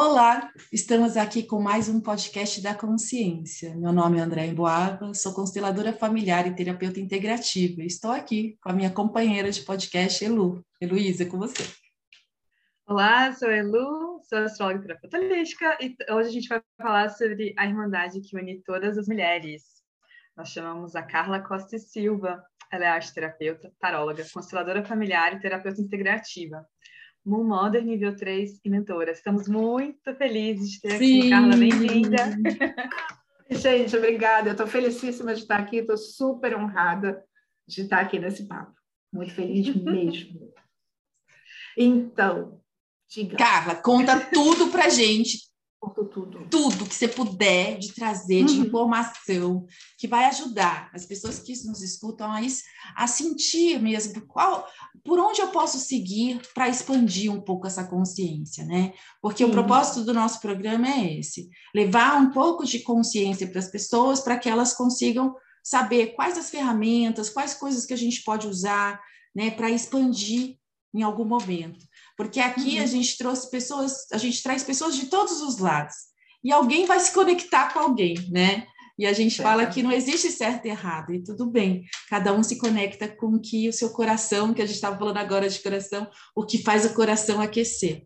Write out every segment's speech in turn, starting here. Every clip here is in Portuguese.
Olá, estamos aqui com mais um podcast da consciência. Meu nome é André Emboava, sou consteladora familiar e terapeuta integrativa. Estou aqui com a minha companheira de podcast, Elu. Heloísa, com você. Olá, sou Elu, sou astróloga e terapeuta e hoje a gente vai falar sobre a irmandade que une todas as mulheres. Nós chamamos a Carla Costa e Silva. Ela é arte terapeuta, taróloga, consteladora familiar e terapeuta integrativa. Moon Mother nível 3 e mentora. Estamos muito felizes de ter Sim. aqui, Carla, bem-vinda. Gente, obrigada. Eu estou felicíssima de estar aqui, estou super honrada de estar aqui nesse papo. Muito feliz mesmo. Então, diga. Carla, conta tudo pra gente tudo. Tudo que você puder de trazer de uhum. informação que vai ajudar as pessoas que nos escutam a, a sentir mesmo qual, por onde eu posso seguir para expandir um pouco essa consciência, né? Porque o propósito do nosso programa é esse: levar um pouco de consciência para as pessoas para que elas consigam saber quais as ferramentas, quais coisas que a gente pode usar, né, para expandir em algum momento. Porque aqui uhum. a gente trouxe pessoas, a gente traz pessoas de todos os lados. E alguém vai se conectar com alguém, né? E a gente fala que não existe certo e errado, e tudo bem. Cada um se conecta com o que o seu coração, que a gente estava falando agora de coração, o que faz o coração aquecer.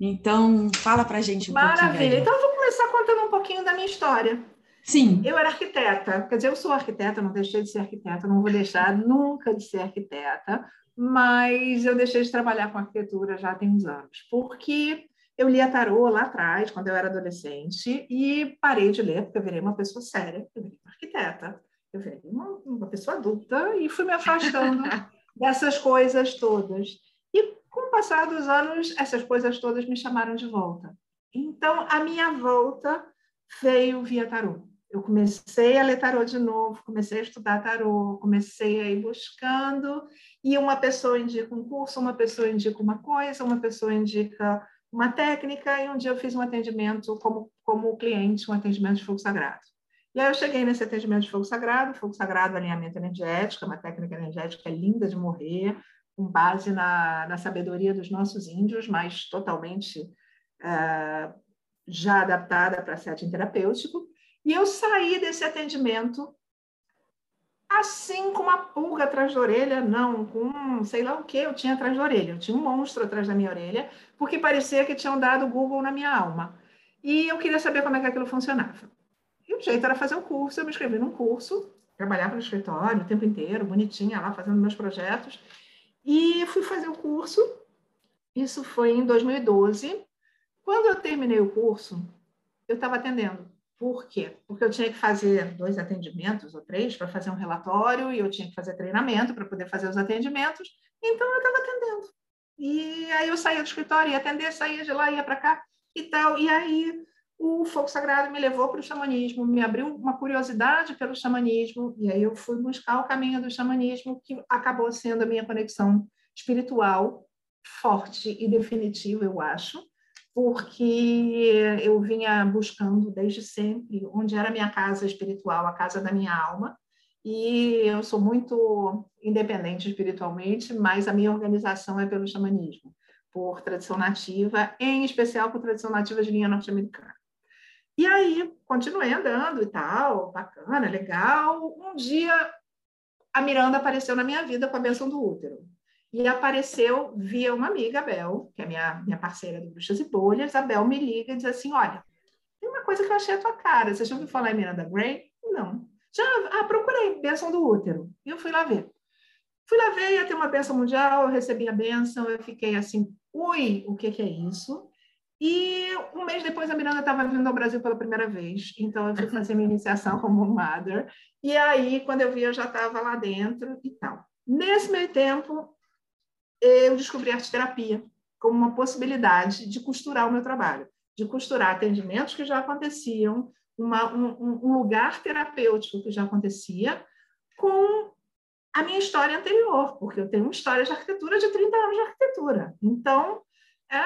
Então, fala para a gente um Maravilha. Maravilha. Então, eu vou começar contando um pouquinho da minha história. Sim. Eu era arquiteta, quer dizer, eu sou arquiteta, não deixei de ser arquiteta, não vou deixar nunca de ser arquiteta, mas eu deixei de trabalhar com arquitetura já tem uns anos, porque eu lia tarô lá atrás, quando eu era adolescente, e parei de ler, porque eu virei uma pessoa séria, eu virei uma arquiteta, eu virei uma, uma pessoa adulta e fui me afastando dessas coisas todas. E com o passar dos anos, essas coisas todas me chamaram de volta. Então, a minha volta veio via tarô eu comecei a ler tarô de novo, comecei a estudar tarô, comecei a ir buscando, e uma pessoa indica um curso, uma pessoa indica uma coisa, uma pessoa indica uma técnica, e um dia eu fiz um atendimento como, como cliente, um atendimento de fogo sagrado. E aí eu cheguei nesse atendimento de fogo sagrado, fogo sagrado, alinhamento energético, uma técnica energética linda de morrer, com base na, na sabedoria dos nossos índios, mas totalmente uh, já adaptada para setting terapêutico. E eu saí desse atendimento assim com uma pulga atrás da orelha, não, com sei lá o que eu tinha atrás da orelha. Eu tinha um monstro atrás da minha orelha, porque parecia que tinham dado Google na minha alma. E eu queria saber como é que aquilo funcionava. E o jeito era fazer um curso, eu me inscrevi num curso, trabalhava no escritório o tempo inteiro, bonitinha lá, fazendo meus projetos. E fui fazer o curso, isso foi em 2012. Quando eu terminei o curso, eu estava atendendo por quê? Porque eu tinha que fazer dois atendimentos ou três para fazer um relatório e eu tinha que fazer treinamento para poder fazer os atendimentos. Então, eu estava atendendo. E aí eu saía do escritório, ia atender, saía de lá, ia para cá e tal. E aí o fogo sagrado me levou para o xamanismo, me abriu uma curiosidade pelo xamanismo, e aí eu fui buscar o caminho do xamanismo, que acabou sendo a minha conexão espiritual forte e definitiva, eu acho porque eu vinha buscando desde sempre onde era a minha casa espiritual, a casa da minha alma. E eu sou muito independente espiritualmente, mas a minha organização é pelo xamanismo, por tradição nativa, em especial por tradição nativa de linha norte-americana. E aí, continuei andando e tal, bacana, legal. Um dia, a Miranda apareceu na minha vida com a benção do útero e apareceu via uma amiga, a Bel, que é minha, minha parceira do Bruxas e Bolhas. A Bel me liga e diz assim: Olha, tem uma coisa que eu achei a tua cara. Você já ouviu falar em Miranda Gray? Não. Já ah, procurei, bênção do útero. E eu fui lá ver. Fui lá ver, ia ter uma bênção mundial, eu recebi a bênção, eu fiquei assim, ui, o que, que é isso? E um mês depois a Miranda estava vindo ao Brasil pela primeira vez, então eu fui fazer minha iniciação como mother. E aí, quando eu vi, eu já estava lá dentro e tal. Nesse meio tempo, eu descobri arte terapia como uma possibilidade de costurar o meu trabalho, de costurar atendimentos que já aconteciam, uma, um, um lugar terapêutico que já acontecia, com a minha história anterior, porque eu tenho uma história de arquitetura de 30 anos de arquitetura. Então, é,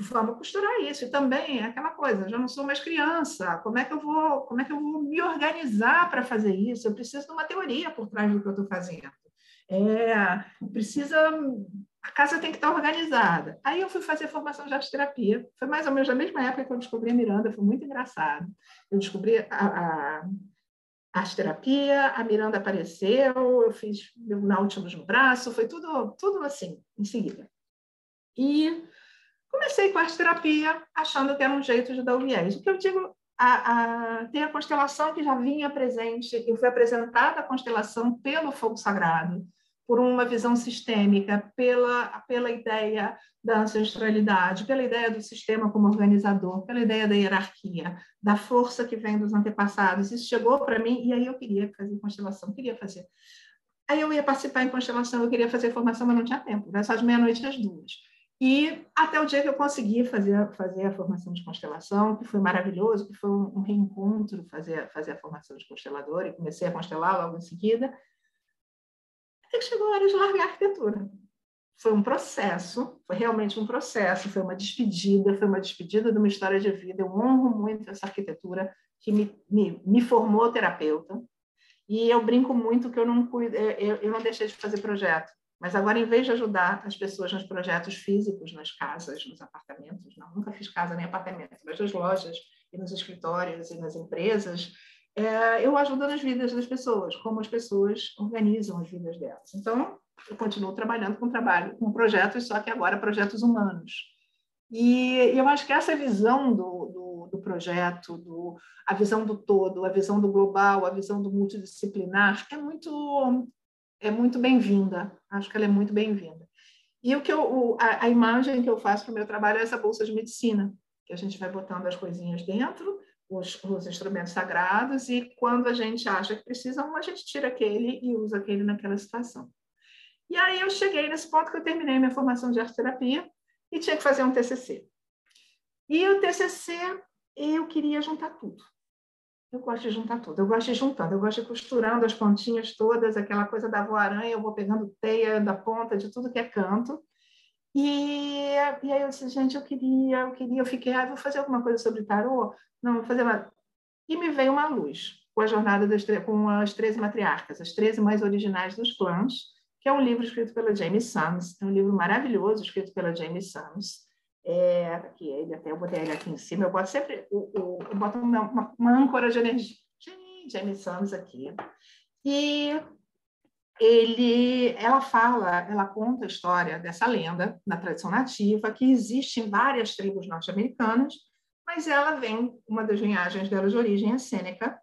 vamos costurar isso. E também é aquela coisa, já não sou mais criança, como é que eu vou, como é que eu vou me organizar para fazer isso? Eu preciso de uma teoria por trás do que eu estou fazendo. É, precisa a casa tem que estar organizada. Aí eu fui fazer formação de arte terapia. Foi mais ou menos na mesma época que eu descobri a Miranda, foi muito engraçado. Eu descobri a, a arte terapia, a Miranda apareceu, eu fiz meu Nautilus no braço, foi tudo, tudo assim, em seguida. E comecei com a arte terapia, achando que era um jeito de dar o viés. O que eu digo, a, a, tem a constelação que já vinha presente, eu fui apresentada a constelação pelo fogo sagrado, por uma visão sistêmica, pela, pela ideia da ancestralidade, pela ideia do sistema como organizador, pela ideia da hierarquia, da força que vem dos antepassados. Isso chegou para mim e aí eu queria fazer constelação, queria fazer. Aí eu ia participar em constelação, eu queria fazer formação, mas não tinha tempo, era só de meia-noite às duas. E até o dia que eu consegui fazer, fazer a formação de constelação, que foi maravilhoso, que foi um reencontro fazer, fazer a formação de constelador, e comecei a constelar logo em seguida, até que chegou a hora de largar a arquitetura. Foi um processo, foi realmente um processo, foi uma despedida, foi uma despedida de uma história de vida. Eu honro muito essa arquitetura que me, me, me formou terapeuta. E eu brinco muito que eu não, eu, eu não deixei de fazer projeto. Mas agora, em vez de ajudar as pessoas nos projetos físicos, nas casas, nos apartamentos, não, nunca fiz casa nem apartamento, mas nas lojas e nos escritórios e nas empresas, é, eu ajudo nas vidas das pessoas, como as pessoas organizam as vidas delas. Então, eu continuo trabalhando com trabalho, com projetos, só que agora projetos humanos. E eu acho que essa visão do, do, do projeto, do, a visão do todo, a visão do global, a visão do multidisciplinar, é muito, é muito bem-vinda. Acho que ela é muito bem-vinda. E o que eu, a, a imagem que eu faço para o meu trabalho é essa bolsa de medicina, que a gente vai botando as coisinhas dentro os, os, instrumentos sagrados e quando a gente acha que precisa um, a gente tira aquele e usa aquele naquela situação. E aí eu cheguei nesse ponto que eu terminei minha formação de arte terapia e tinha que fazer um TCC. E o TCC, eu queria juntar tudo. Eu gosto de juntar tudo, eu gosto de juntando, eu gosto de costurando as pontinhas todas, aquela coisa da voaranha, eu vou pegando teia da ponta de tudo que é canto. E, e aí eu disse, gente, eu queria, eu queria, eu fiquei, ah, vou fazer alguma coisa sobre tarô? Não, vou fazer uma... E me veio uma luz com a jornada das com as 13 matriarcas, as 13 mais originais dos clãs, que é um livro escrito pela Jamie Sams, é um livro maravilhoso escrito pela Jamie Sams. É, aqui ele, até eu botei ele aqui em cima, eu boto sempre, o, o, eu boto uma, uma âncora de energia. Jamie Sams aqui. E ele, ela fala, ela conta a história dessa lenda na tradição nativa que existe em várias tribos norte-americanas, mas ela vem, uma das linhagens dela de origem é Sêneca,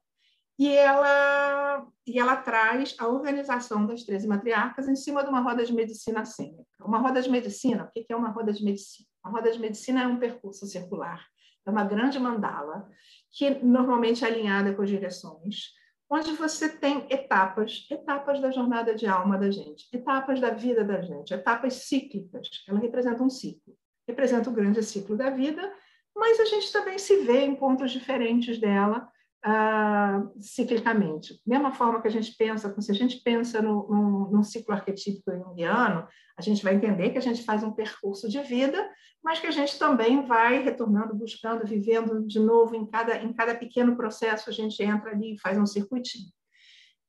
e ela, e ela traz a organização das 13 matriarcas em cima de uma roda de medicina sêneca. Uma roda de medicina, o que é uma roda de medicina? Uma roda de medicina é um percurso circular, é uma grande mandala, que normalmente é alinhada com as direções, onde você tem etapas, etapas da jornada de alma da gente, etapas da vida da gente, etapas cíclicas. Ela representa um ciclo, representa o grande ciclo da vida, mas a gente também se vê em pontos diferentes dela uh, ciclicamente. Mesma forma que a gente pensa, se a gente pensa no, no, no ciclo arquetípico junguiano, a gente vai entender que a gente faz um percurso de vida, mas que a gente também vai retornando, buscando, vivendo de novo em cada, em cada pequeno processo, a gente entra ali e faz um circuitinho.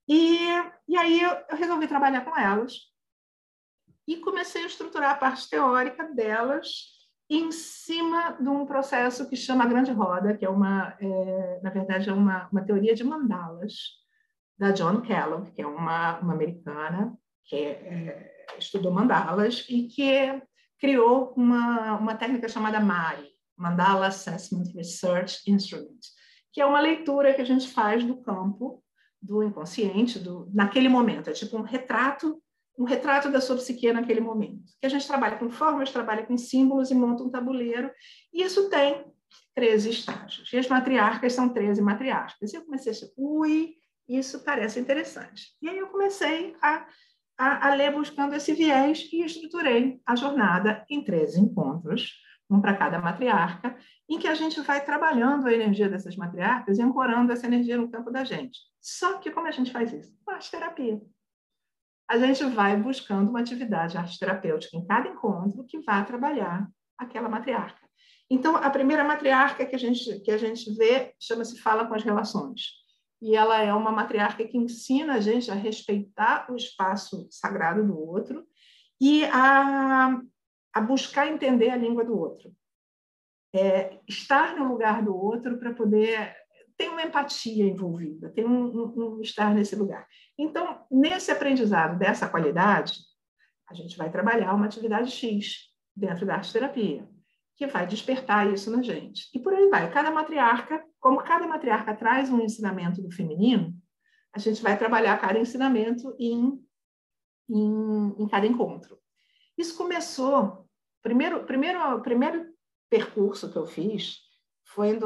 E, e aí eu, eu resolvi trabalhar com elas e comecei a estruturar a parte teórica delas em cima de um processo que chama Grande Roda, que é uma, é, na verdade, é uma, uma teoria de mandalas da John Kellogg, que é uma, uma americana que é, estudou mandalas e que criou uma, uma técnica chamada MARI, Mandala Assessment Research Instrument, que é uma leitura que a gente faz do campo do inconsciente, do, naquele momento. É tipo um retrato um retrato da sua psique naquele momento. Que a gente trabalha com formas, trabalha com símbolos e monta um tabuleiro. E isso tem 13 estágios. E as matriarcas são 13 matriarcas. E eu comecei a dizer, ui, isso parece interessante. E aí eu comecei a, a, a ler buscando esse viés e estruturei a jornada em 13 encontros, um para cada matriarca, em que a gente vai trabalhando a energia dessas matriarcas e ancorando essa energia no campo da gente. Só que como a gente faz isso? Arte terapia a gente vai buscando uma atividade arte terapêutica em cada encontro que vá trabalhar aquela matriarca. Então, a primeira matriarca que a gente, que a gente vê chama-se Fala com as Relações. E ela é uma matriarca que ensina a gente a respeitar o espaço sagrado do outro e a, a buscar entender a língua do outro. É, estar no lugar do outro para poder tem uma empatia envolvida, tem um, um, um, estar nesse lugar. Então, nesse aprendizado dessa qualidade, a gente vai trabalhar uma atividade X dentro da arte terapia, que vai despertar isso na gente. E por aí vai. Cada matriarca, como cada matriarca traz um ensinamento do feminino, a gente vai trabalhar cada ensinamento em, em, em cada encontro. Isso começou, primeiro, primeiro, primeiro percurso que eu fiz foi em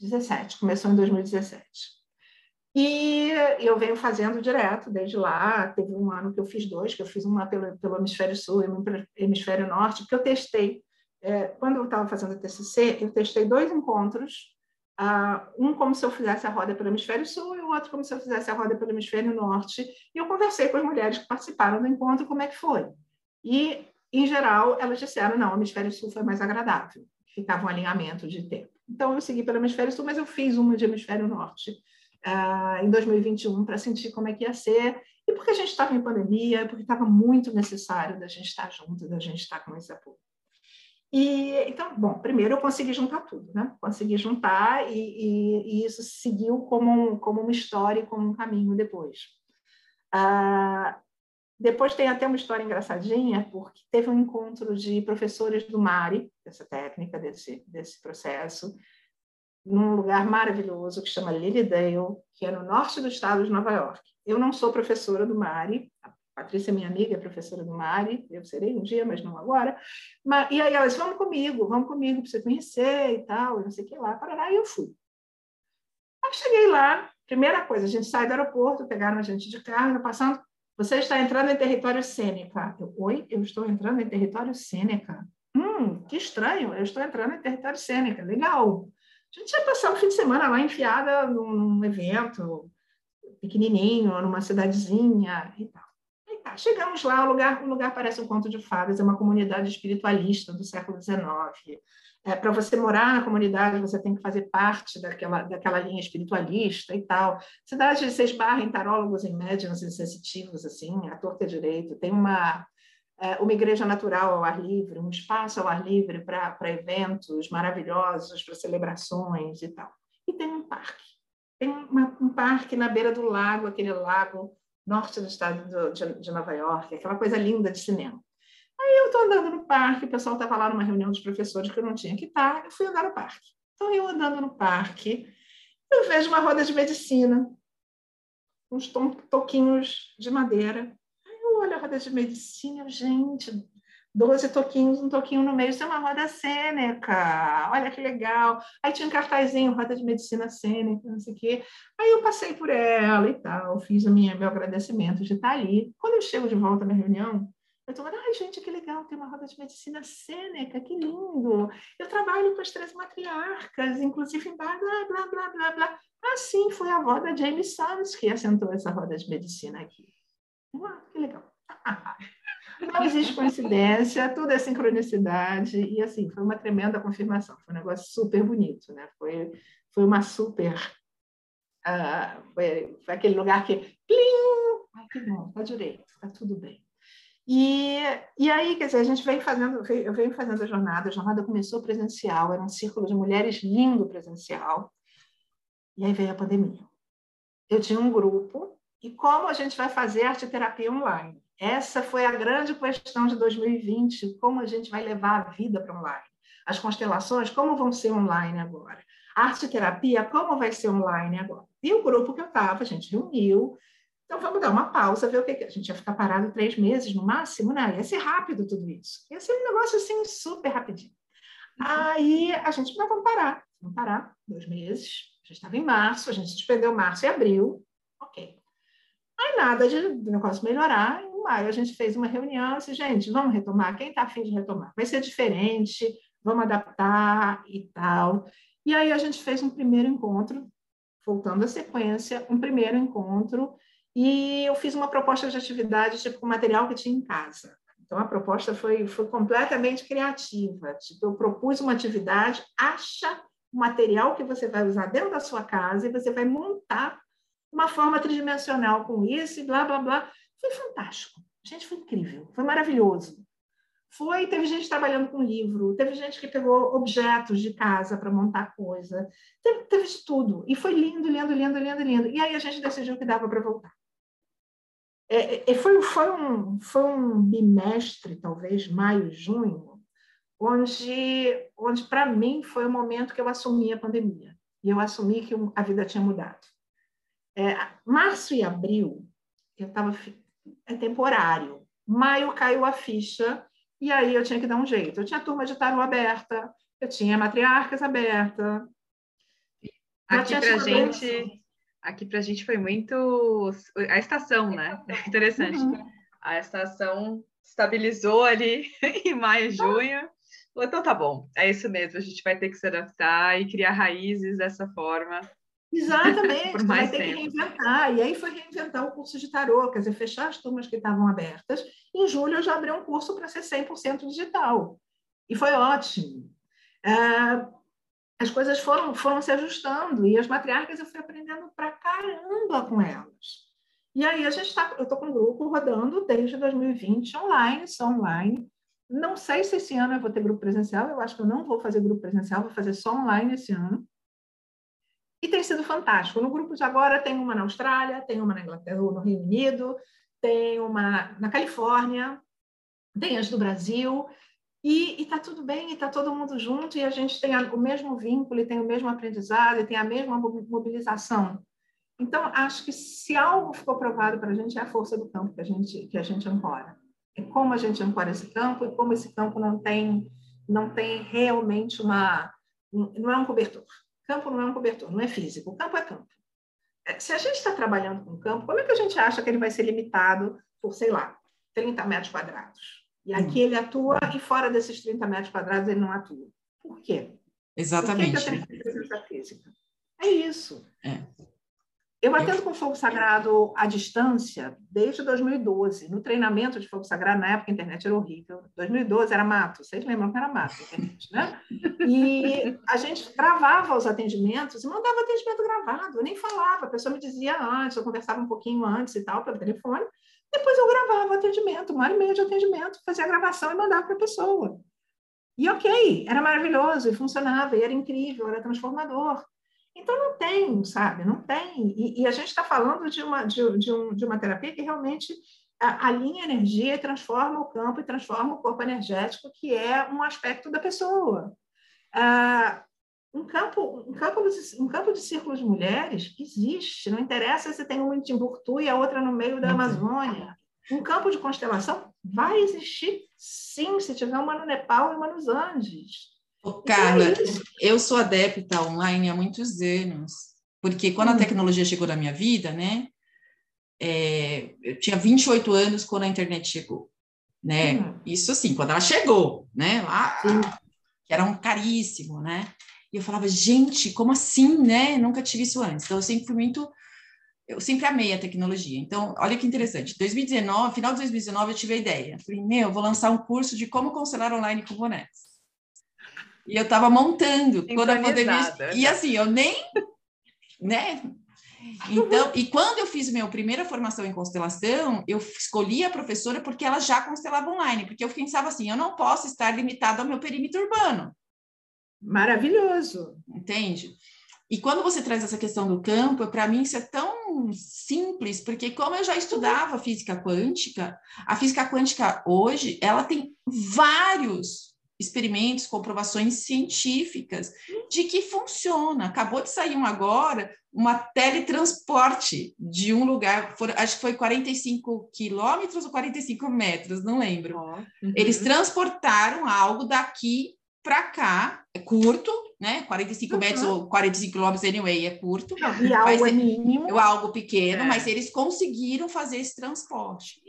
2017, começou em 2017. E eu venho fazendo direto desde lá. Teve um ano que eu fiz dois, que eu fiz uma pelo, pelo hemisfério sul e uma pelo hemisfério norte, porque eu testei. É, quando eu estava fazendo o TCC, eu testei dois encontros Uh, um como se eu fizesse a roda pelo hemisfério sul e o outro como se eu fizesse a roda pelo hemisfério norte. E eu conversei com as mulheres que participaram do encontro como é que foi. E, em geral, elas disseram, não, o hemisfério sul foi mais agradável. Ficava um alinhamento de tempo. Então, eu segui pelo hemisfério sul, mas eu fiz uma de hemisfério norte uh, em 2021 para sentir como é que ia ser. E porque a gente estava em pandemia, porque estava muito necessário da gente estar junto, da gente estar com esse apoio. E, então, bom, primeiro eu consegui juntar tudo, né? Consegui juntar e, e, e isso seguiu como, um, como uma história e como um caminho depois. Ah, depois tem até uma história engraçadinha, porque teve um encontro de professores do MARI, dessa técnica, desse, desse processo, num lugar maravilhoso que chama Lilydale, que é no norte do estado de Nova York. Eu não sou professora do MARI, Patrícia, minha amiga, é professora do Mari, eu serei um dia, mas não agora. Mas, e aí elas, vamos comigo, vamos comigo para você conhecer e tal, e não sei o que lá, parará, e eu fui. Aí cheguei lá, primeira coisa, a gente sai do aeroporto, pegaram a gente de carro, passando, você está entrando em território Sêneca. Eu, Oi, eu estou entrando em território Sêneca. Hum, que estranho, eu estou entrando em território Sêneca, legal. A gente ia passar um fim de semana lá enfiada num evento pequenininho, numa cidadezinha e tal. Tá, chegamos lá, o lugar, o lugar parece um conto de fadas, é uma comunidade espiritualista do século XIX. É, Para você morar na comunidade, você tem que fazer parte daquela, daquela linha espiritualista e tal. Cidade, você esbarra em tarólogos, em médiums sensitivos, assim, à torta direito. Tem uma, é, uma igreja natural ao ar livre, um espaço ao ar livre para eventos maravilhosos, para celebrações e tal. E tem um parque. Tem uma, um parque na beira do lago, aquele lago norte do estado do, de, de, Nova York, aquela coisa linda de cinema. Aí eu estou andando no parque, o pessoal estava lá numa reunião dos professores que eu não tinha que estar, eu fui andar no parque. Então, eu andando no parque, eu vejo uma roda de medicina, uns toquinhos de madeira. Aí eu olho a roda de medicina, gente, 12 toquinhos, um toquinho no meio, isso é uma roda cênica, olha que legal. Aí tinha um cartazinho, roda de medicina cênica, não sei o quê. Aí eu passei por ela e tal, fiz o minha, meu agradecimento de estar ali. Quando eu chego de volta na reunião, eu estou falando, ai, gente, que legal, tem uma roda de medicina cênica, que lindo. Eu trabalho com as três matriarcas, inclusive em blá, blá, blá, blá, blá. Assim foi a avó da Jamie Sons que assentou essa roda de medicina aqui. Uau, que legal. Não existe coincidência, tudo é sincronicidade. E, assim, foi uma tremenda confirmação. Foi um negócio super bonito, né? Foi, foi uma super... Uh, foi, foi, aquele lugar que... Plim! Ai, que bom, tá direito, tá tudo bem. E, e aí, quer dizer, a gente vem fazendo, eu venho fazendo a jornada, a jornada começou presencial, era um círculo de mulheres lindo presencial, e aí veio a pandemia. Eu tinha um grupo, e como a gente vai fazer arte terapia online? Essa foi a grande questão de 2020, como a gente vai levar a vida para online. As constelações, como vão ser online agora? Arte terapia, como vai ser online agora? E o grupo que eu estava, a gente reuniu, então vamos dar uma pausa, ver o que, que a gente ia ficar parado três meses no máximo, né? Ia ser rápido tudo isso. Ia ser um negócio assim super rapidinho. Aí a gente, não, vamos parar, vamos parar, dois meses. A gente estava em março, a gente suspendeu março e abril, ok. Aí nada de negócio melhorar, maio a gente fez uma reunião, disse, gente, vamos retomar, quem está afim de retomar? Vai ser diferente, vamos adaptar e tal. E aí a gente fez um primeiro encontro, voltando à sequência, um primeiro encontro, e eu fiz uma proposta de atividade, tipo, com material que tinha em casa. Então, a proposta foi, foi completamente criativa. Tipo, eu propus uma atividade, acha o material que você vai usar dentro da sua casa e você vai montar uma forma tridimensional com isso e blá, blá, blá. Foi fantástico. Gente, foi incrível, foi maravilhoso. Foi, teve gente trabalhando com livro, teve gente que pegou objetos de casa para montar coisa, teve, teve de tudo. E foi lindo, lindo, lindo, lindo, lindo. E aí a gente decidiu que dava para voltar. É, é, foi, foi, um, foi um bimestre, talvez, maio, junho, onde, onde para mim, foi o momento que eu assumi a pandemia. E eu assumi que a vida tinha mudado. É, março e abril, eu estava. É temporário. Maio caiu a ficha, e aí eu tinha que dar um jeito. Eu tinha turma de tarô aberta, eu tinha matriarcas aberta. Aqui para gente, aqui para gente foi muito a estação, né? Interessante. Uhum. A estação estabilizou ali em maio, junho. Então tá bom, é isso mesmo. A gente vai ter que se adaptar e criar raízes dessa forma. Exatamente, vai ter tempo. que reinventar. E aí foi reinventar o curso de tarô, quer dizer, fechar as turmas que estavam abertas. Em julho eu já abri um curso para ser 100% digital. E foi ótimo. É, as coisas foram, foram se ajustando e as matriarcas eu fui aprendendo pra caramba com elas. E aí a gente está, eu estou com um grupo rodando desde 2020 online, só online. Não sei se esse ano eu vou ter grupo presencial, eu acho que eu não vou fazer grupo presencial, vou fazer só online esse ano. E tem sido fantástico. No grupo de agora tem uma na Austrália, tem uma na Inglaterra, no Reino Unido, tem uma na Califórnia, tem as do Brasil. E está tudo bem, está todo mundo junto, e a gente tem o mesmo vínculo, e tem o mesmo aprendizado, e tem a mesma mobilização. Então, acho que se algo ficou provado para a gente, é a força do campo que a gente, que a gente ancora. É como a gente ancora esse campo, e como esse campo não tem, não tem realmente uma. Não é um cobertor. Campo não é um cobertor, não é físico. O campo é campo. É, se a gente está trabalhando com campo, como é que a gente acha que ele vai ser limitado por, sei lá, 30 metros quadrados? E aqui ele atua e fora desses 30 metros quadrados ele não atua. Por quê? Exatamente. Por que, que eu tenho presença física? É isso. É. Eu atendo com fogo sagrado à distância desde 2012. No treinamento de fogo sagrado, na época a internet era horrível. 2012 era mato, vocês lembram que era mato internet, né? E a gente gravava os atendimentos e mandava atendimento gravado. Eu nem falava, a pessoa me dizia antes, eu conversava um pouquinho antes e tal, pelo telefone. Depois eu gravava o atendimento, uma hora e meia de atendimento, fazia a gravação e mandava para a pessoa. E ok, era maravilhoso, e funcionava, e era incrível, era transformador. Então não tem, sabe? Não tem. E, e a gente está falando de uma, de, de, um, de uma terapia que realmente alinha energia e transforma o campo e transforma o corpo energético, que é um aspecto da pessoa. Ah, um campo, um campo, de, um campo de círculos de mulheres existe, não interessa se tem uma em Timbuktu e a outra no meio da Amazônia. Um campo de constelação vai existir, sim, se tiver uma no Nepal e uma nos Andes. Ô, Carla, é eu sou adepta online há muitos anos, porque quando hum. a tecnologia chegou na minha vida, né, é, eu tinha 28 anos quando a internet chegou, né, hum. isso assim, quando ela chegou, né, lá, que era um caríssimo, né, e eu falava, gente, como assim, né? Nunca tive isso antes. Então, eu sempre fui muito. Eu sempre amei a tecnologia. Então, olha que interessante. 2019, final de 2019, eu tive a ideia. Falei, meu, vou lançar um curso de como constelar online com bonecos. E eu estava montando quando a pandemia. E assim, eu nem. né? Então, e quando eu fiz minha primeira formação em constelação, eu escolhi a professora porque ela já constelava online, porque eu pensava assim, eu não posso estar limitado ao meu perímetro urbano. Maravilhoso. Entende? E quando você traz essa questão do campo, para mim isso é tão simples, porque como eu já estudava física quântica, a física quântica hoje, ela tem vários experimentos, comprovações científicas de que funciona. Acabou de sair um agora, uma teletransporte de um lugar, for, acho que foi 45 quilômetros ou 45 metros, não lembro. Uhum. Eles transportaram algo daqui para cá, é curto, né? 45 uhum. metros ou 45 quilômetros anyway, é curto. E algo é mínimo. É algo pequeno, é. mas eles conseguiram fazer esse transporte.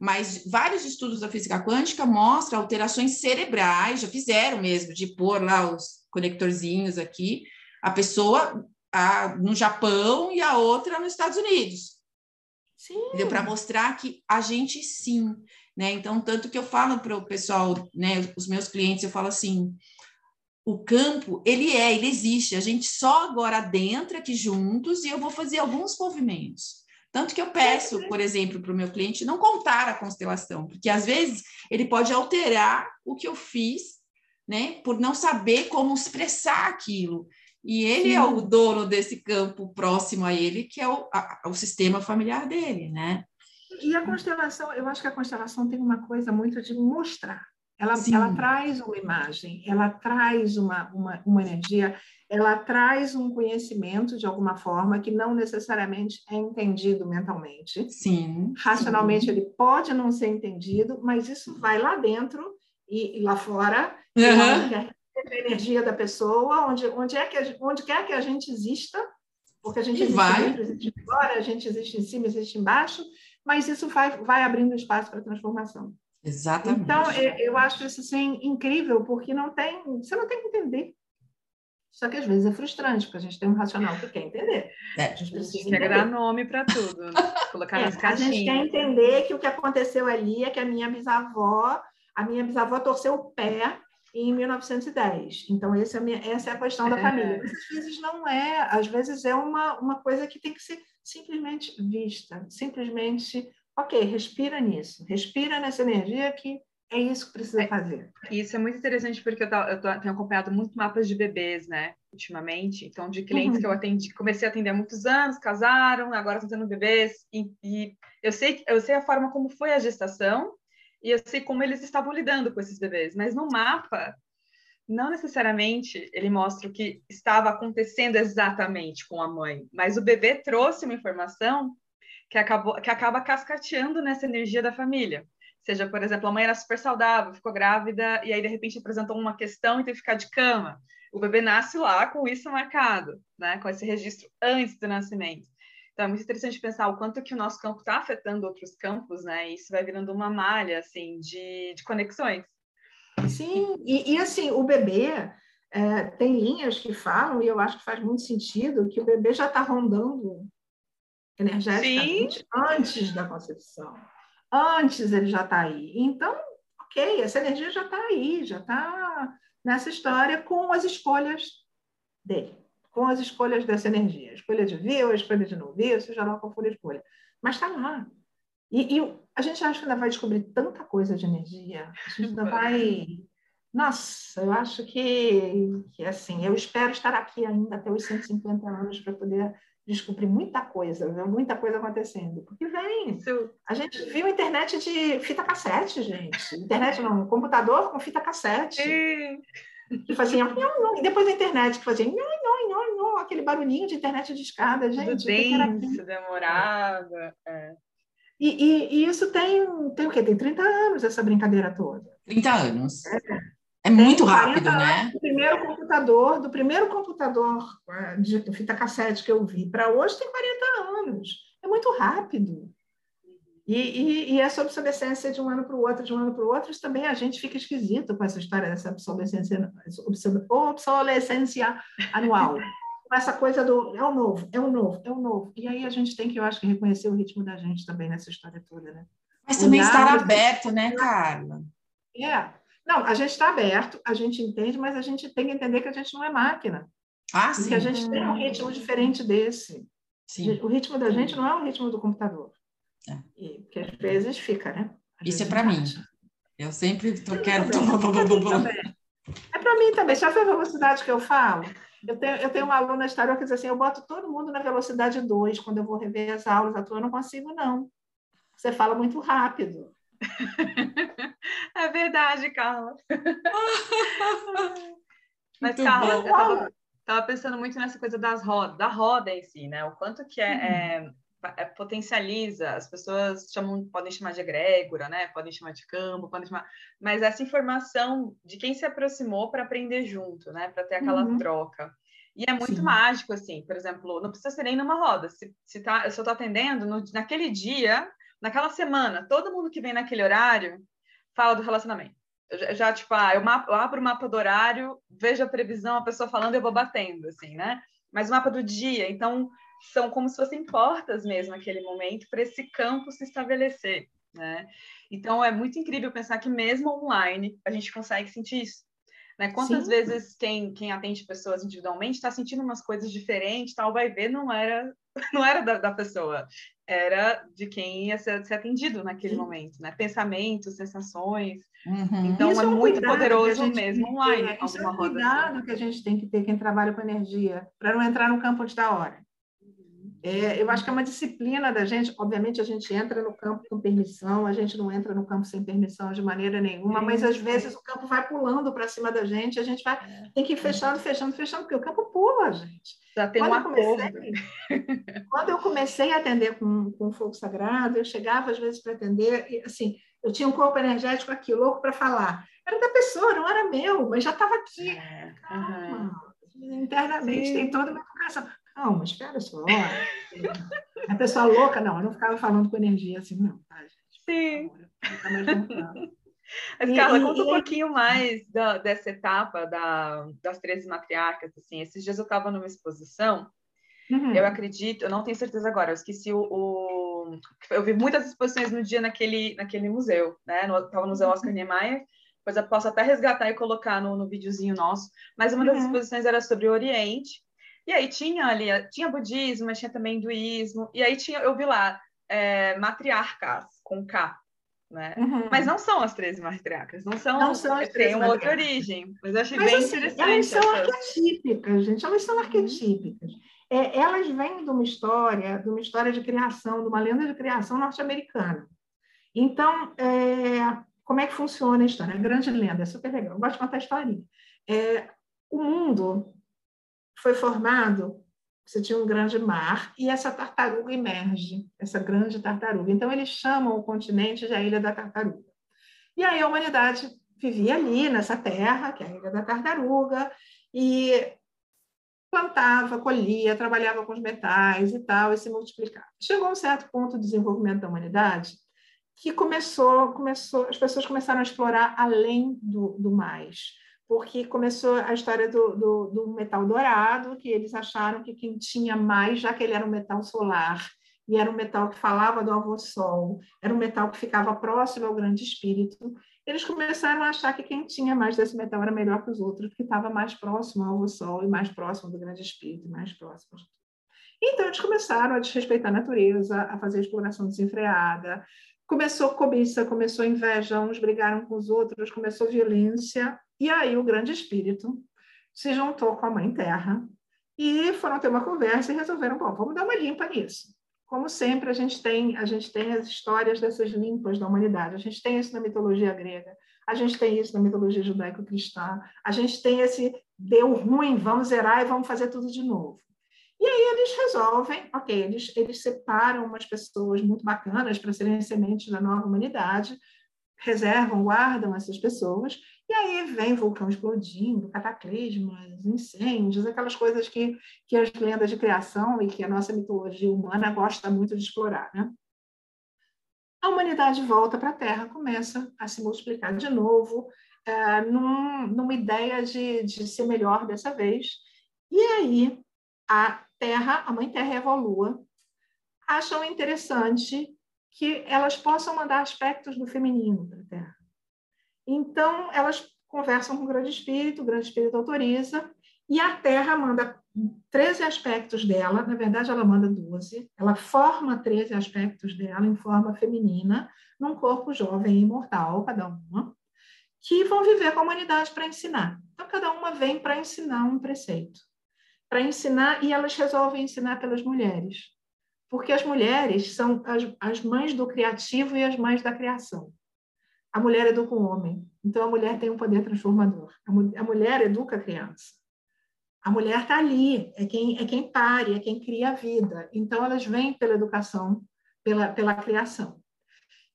Mas vários estudos da física quântica mostram alterações cerebrais, já fizeram mesmo, de pôr lá os conectorzinhos aqui, a pessoa a, no Japão e a outra nos Estados Unidos. Sim. Para mostrar que a gente sim né? Então, tanto que eu falo para o pessoal, né, os meus clientes, eu falo assim, o campo, ele é, ele existe, a gente só agora adentra aqui juntos e eu vou fazer alguns movimentos. Tanto que eu peço, por exemplo, para o meu cliente não contar a constelação, porque às vezes ele pode alterar o que eu fiz, né, por não saber como expressar aquilo. E ele Sim. é o dono desse campo próximo a ele, que é o, a, o sistema familiar dele, né? E a constelação, eu acho que a constelação tem uma coisa muito de mostrar. Ela, ela traz uma imagem, ela traz uma, uma, uma energia, ela traz um conhecimento de alguma forma que não necessariamente é entendido mentalmente. Sim. Racionalmente sim. ele pode não ser entendido, mas isso vai lá dentro e, e lá fora. Uhum a energia da pessoa, onde, onde, é que a, onde quer que a gente exista, porque a gente existe vai. dentro, existe fora, a gente existe em cima, existe embaixo, mas isso vai, vai abrindo espaço para transformação. Exatamente. Então, eu acho isso assim, incrível, porque não tem, você não tem que entender. Só que às vezes é frustrante, porque a gente tem um racional que quer entender. É. A gente precisa quer dar nome para tudo, né? colocar é, nas caixinhas. A gente quer entender que o que aconteceu ali é que a minha bisavó, a minha bisavó torceu o pé em 1910. Então, essa é a, minha, essa é a questão da é. família. Mas às vezes não é, às vezes é uma, uma coisa que tem que ser simplesmente vista, simplesmente, ok, respira nisso, respira nessa energia que é isso que precisa é, fazer. Isso é muito interessante porque eu, tô, eu tô, tenho acompanhado muito mapas de bebês, né, ultimamente. Então, de clientes uhum. que eu atendi, comecei a atender há muitos anos, casaram, agora estão tendo bebês. E, e, eu sei, eu sei a forma como foi a gestação e eu sei como eles estavam lidando com esses bebês. Mas no mapa, não necessariamente ele mostra o que estava acontecendo exatamente com a mãe, mas o bebê trouxe uma informação que, acabou, que acaba cascateando nessa energia da família. Seja, por exemplo, a mãe era super saudável, ficou grávida e aí de repente apresentou uma questão e teve que ficar de cama. O bebê nasce lá com isso marcado, né? Com esse registro antes do nascimento. Então, é muito interessante pensar o quanto que o nosso campo está afetando outros campos, né? E isso vai virando uma malha, assim, de, de conexões. Sim, e, e assim, o bebê é, tem linhas que falam, e eu acho que faz muito sentido, que o bebê já está rondando energeticamente Sim. antes da concepção. Antes ele já está aí. Então, ok, essa energia já está aí, já está nessa história com as escolhas dele com as escolhas dessa energia. A escolha de vir, a escolha de não vir, seja lá qual for a escolha. Mas está lá. E, e, a gente acha que ainda vai descobrir tanta coisa de energia. A gente ainda vai. Nossa, eu acho que, que assim, eu espero estar aqui ainda até os 150 anos para poder descobrir muita coisa, ver muita coisa acontecendo. Porque vem. A gente viu internet de fita cassete, gente. Internet não, computador com fita cassete. Que fazia e depois a internet que fazia aquele barulhinho de internet de escada, gente. Tudo denso, demorado. É. E, e, e, isso tem, tem o quê? Tem 30 anos essa brincadeira toda. 30 anos. É, é muito rápido, né? Do primeiro computador, do primeiro computador é, de fita cassete que eu vi para hoje tem 40 anos. É muito rápido. E, e, e, essa obsolescência de um ano para o outro, de um ano para o outro, também a gente fica esquisito com essa história dessa obsolescência, obsolescência anual com essa coisa do é o novo, é o novo, é o novo. E aí a gente tem que, eu acho que, reconhecer o ritmo da gente também nessa história toda, né? Mas também estar aberto, né, Carla? É. Não, a gente está aberto, a gente entende, mas a gente tem que entender que a gente não é máquina. Ah, sim. Que a gente tem um ritmo diferente desse. Sim. O ritmo da gente não é o ritmo do computador. É. E, que às vezes fica, né? Às Isso é para mim. Eu sempre estou querendo. É para mim também. Sabe a velocidade que eu falo? Eu tenho, eu tenho uma aluna história que diz assim: eu boto todo mundo na velocidade 2 quando eu vou rever as aulas. A tua eu não consigo, não. Você fala muito rápido. É verdade, Carla. Mas, muito Carla, bom. eu estava tava pensando muito nessa coisa das rodas, da roda em si, né? O quanto que é, uhum. é, potencializa, as pessoas chamam, podem chamar de egrégora, né? Podem chamar de campo, podem chamar. Mas essa informação de quem se aproximou para aprender junto, né? Para ter aquela uhum. troca. E é muito Sim. mágico, assim, por exemplo, não precisa ser nem numa roda. Se, se, tá, se eu estou atendendo, no, naquele dia, naquela semana, todo mundo que vem naquele horário fala do relacionamento. Eu já, tipo, ah, eu, eu abro o mapa do horário, vejo a previsão, a pessoa falando, eu vou batendo, assim, né? Mas o mapa do dia, então, são como se fossem portas mesmo naquele momento para esse campo se estabelecer, né? Então, é muito incrível pensar que mesmo online a gente consegue sentir isso. Né? Quantas Sim. vezes quem, quem atende pessoas individualmente está sentindo umas coisas diferentes, tal, vai ver, não era, não era da, da pessoa, era de quem ia ser, ser atendido naquele Sim. momento, né? Pensamentos, sensações. Uhum. Então isso é, um muito poderoso mesmo online. isso é um cuidado assim. que a gente tem que ter quem trabalha com energia, para não entrar no campo antes da hora. É, eu acho que é uma disciplina da gente. Obviamente, a gente entra no campo com permissão, a gente não entra no campo sem permissão de maneira nenhuma, mas às vezes o campo vai pulando para cima da gente, a gente vai é. tem que ir fechando, fechando, fechando, porque o campo pula, gente. Já tem quando, um eu comecei, quando eu comecei a atender com, com fogo sagrado, eu chegava às vezes para atender, e assim, eu tinha um corpo energético aqui, louco para falar. Era da pessoa, não era meu, mas já estava aqui. É. Calma. Uhum. Internamente Sim. tem toda uma educação. Calma, espera só. A pessoa louca, não, eu não ficava falando com energia assim, não, tá, gente? Sim. Mas, Carla, e, conta e, um pouquinho mais da, dessa etapa da, das 13 matriarcas. Assim. Esses dias eu estava numa exposição, uhum. eu acredito, eu não tenho certeza agora, eu esqueci o, o, Eu vi muitas exposições no dia naquele, naquele museu, né? Estava no, Museu uhum. Oscar Niemeyer, depois eu posso até resgatar e colocar no, no videozinho nosso, mas uma das uhum. exposições era sobre o Oriente, e aí tinha ali, tinha budismo, mas tinha também hinduísmo, e aí tinha, eu vi lá, é, matriarcas, com K, né? Uhum. Mas não são as 13 matriarcas, não são, não são as tem uma outra origem, mas eu achei mas, bem assim, interessante. Elas são essas... arquetípicas, gente, elas são uhum. arquetípicas. É, elas vêm de uma história, de uma história de criação, de uma lenda de criação norte-americana. Então, é, como é que funciona a história? A grande lenda, é super legal, eu gosto de contar a historinha. É, o mundo foi formado, você tinha um grande mar e essa tartaruga emerge, essa grande tartaruga. Então, eles chamam o continente de a Ilha da Tartaruga. E aí a humanidade vivia ali, nessa terra, que é a Ilha da Tartaruga, e plantava, colhia, trabalhava com os metais e tal, e se multiplicava. Chegou um certo ponto do desenvolvimento da humanidade que começou, começou, as pessoas começaram a explorar além do, do mais porque começou a história do, do, do, metal dourado, que eles acharam que quem tinha mais, já que ele era um metal solar, e era um metal que falava do avô sol, era um metal que ficava próximo ao grande espírito, eles começaram a achar que quem tinha mais desse metal era melhor que os outros, porque estava mais próximo ao avô sol e mais próximo do grande espírito, mais próximo. Então, eles começaram a desrespeitar a natureza, a fazer exploração desenfreada, começou cobiça, começou inveja, uns brigaram com os outros, começou violência, e aí o grande espírito se juntou com a mãe terra e foram ter uma conversa e resolveram, bom, vamos dar uma limpa nisso. Como sempre, a gente tem, a gente tem as histórias dessas limpas da humanidade. A gente tem isso na mitologia grega, a gente tem isso na mitologia judaico-cristã, a gente tem esse deu ruim, vamos zerar e vamos fazer tudo de novo. E aí eles resolvem, ok, eles, eles separam umas pessoas muito bacanas para serem sementes da nova humanidade, reservam, guardam essas pessoas, e aí vem vulcão explodindo, cataclismas, incêndios, aquelas coisas que, que as lendas de criação e que a nossa mitologia humana gosta muito de explorar. Né? A humanidade volta para a Terra, começa a se multiplicar de novo, é, num, numa ideia de, de ser melhor dessa vez. E aí a Terra, a Mãe Terra e a Lua, acham interessante que elas possam mandar aspectos do feminino para a Terra. Então, elas conversam com o Grande Espírito, o Grande Espírito autoriza, e a Terra manda 13 aspectos dela, na verdade, ela manda 12, ela forma 13 aspectos dela em forma feminina, num corpo jovem e imortal, cada uma, que vão viver com a humanidade para ensinar. Então, cada uma vem para ensinar um preceito. Para ensinar, e elas resolvem ensinar pelas mulheres. Porque as mulheres são as, as mães do criativo e as mães da criação a mulher educa o homem. Então, a mulher tem um poder transformador. A, mu a mulher educa a criança. A mulher está ali, é quem, é quem pare, é quem cria a vida. Então, elas vêm pela educação, pela, pela criação.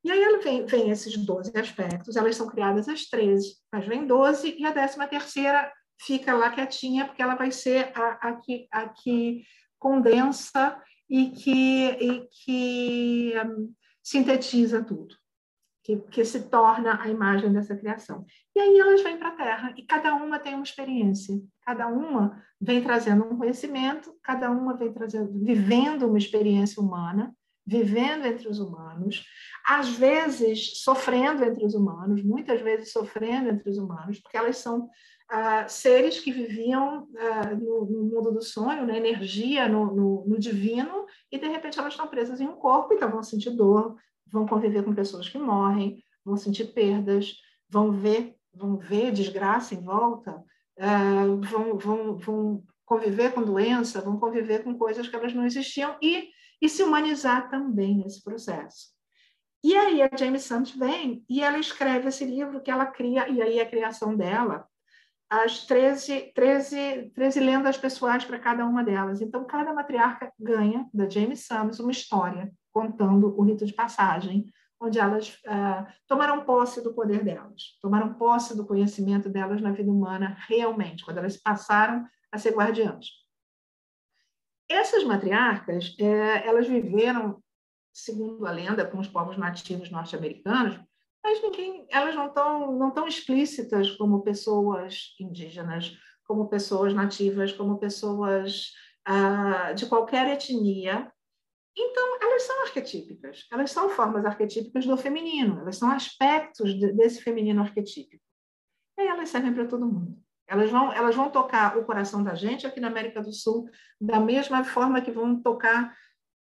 E aí ela vem, vem esses 12 aspectos, elas são criadas às 13, mas vem 12 e a 13 terceira fica lá quietinha, porque ela vai ser a, a, que, a que condensa e que, e que um, sintetiza tudo que, que se torna a imagem dessa criação. E aí elas vêm para a Terra e cada uma tem uma experiência, cada uma vem trazendo um conhecimento, cada uma vem trazendo, vivendo uma experiência humana vivendo entre os humanos, às vezes sofrendo entre os humanos, muitas vezes sofrendo entre os humanos, porque elas são ah, seres que viviam ah, no, no, mundo do sonho, na energia, no, no, no, divino, e de repente elas estão presas em um corpo, então vão sentir dor, vão conviver com pessoas que morrem, vão sentir perdas, vão ver, vão ver desgraça em volta, ah, vão, vão, vão conviver com doença, vão conviver com coisas que elas não existiam e, e se humanizar também nesse processo. E aí a James Santos vem e ela escreve esse livro que ela cria, e aí a criação dela, as 13, 13, 13 lendas pessoais para cada uma delas. Então, cada matriarca ganha, da James Summers, uma história contando o rito de passagem, onde elas uh, tomaram posse do poder delas, tomaram posse do conhecimento delas na vida humana realmente, quando elas passaram a ser guardiãs. Essas matriarcas, é, elas viveram, segundo a lenda, com os povos nativos norte-americanos, mas ninguém, elas não estão não tão explícitas como pessoas indígenas, como pessoas nativas, como pessoas ah, de qualquer etnia. Então, elas são arquetípicas, elas são formas arquetípicas do feminino, elas são aspectos de, desse feminino arquetípico. E elas servem para todo mundo. Elas vão, elas vão tocar o coração da gente aqui na América do Sul da mesma forma que vão tocar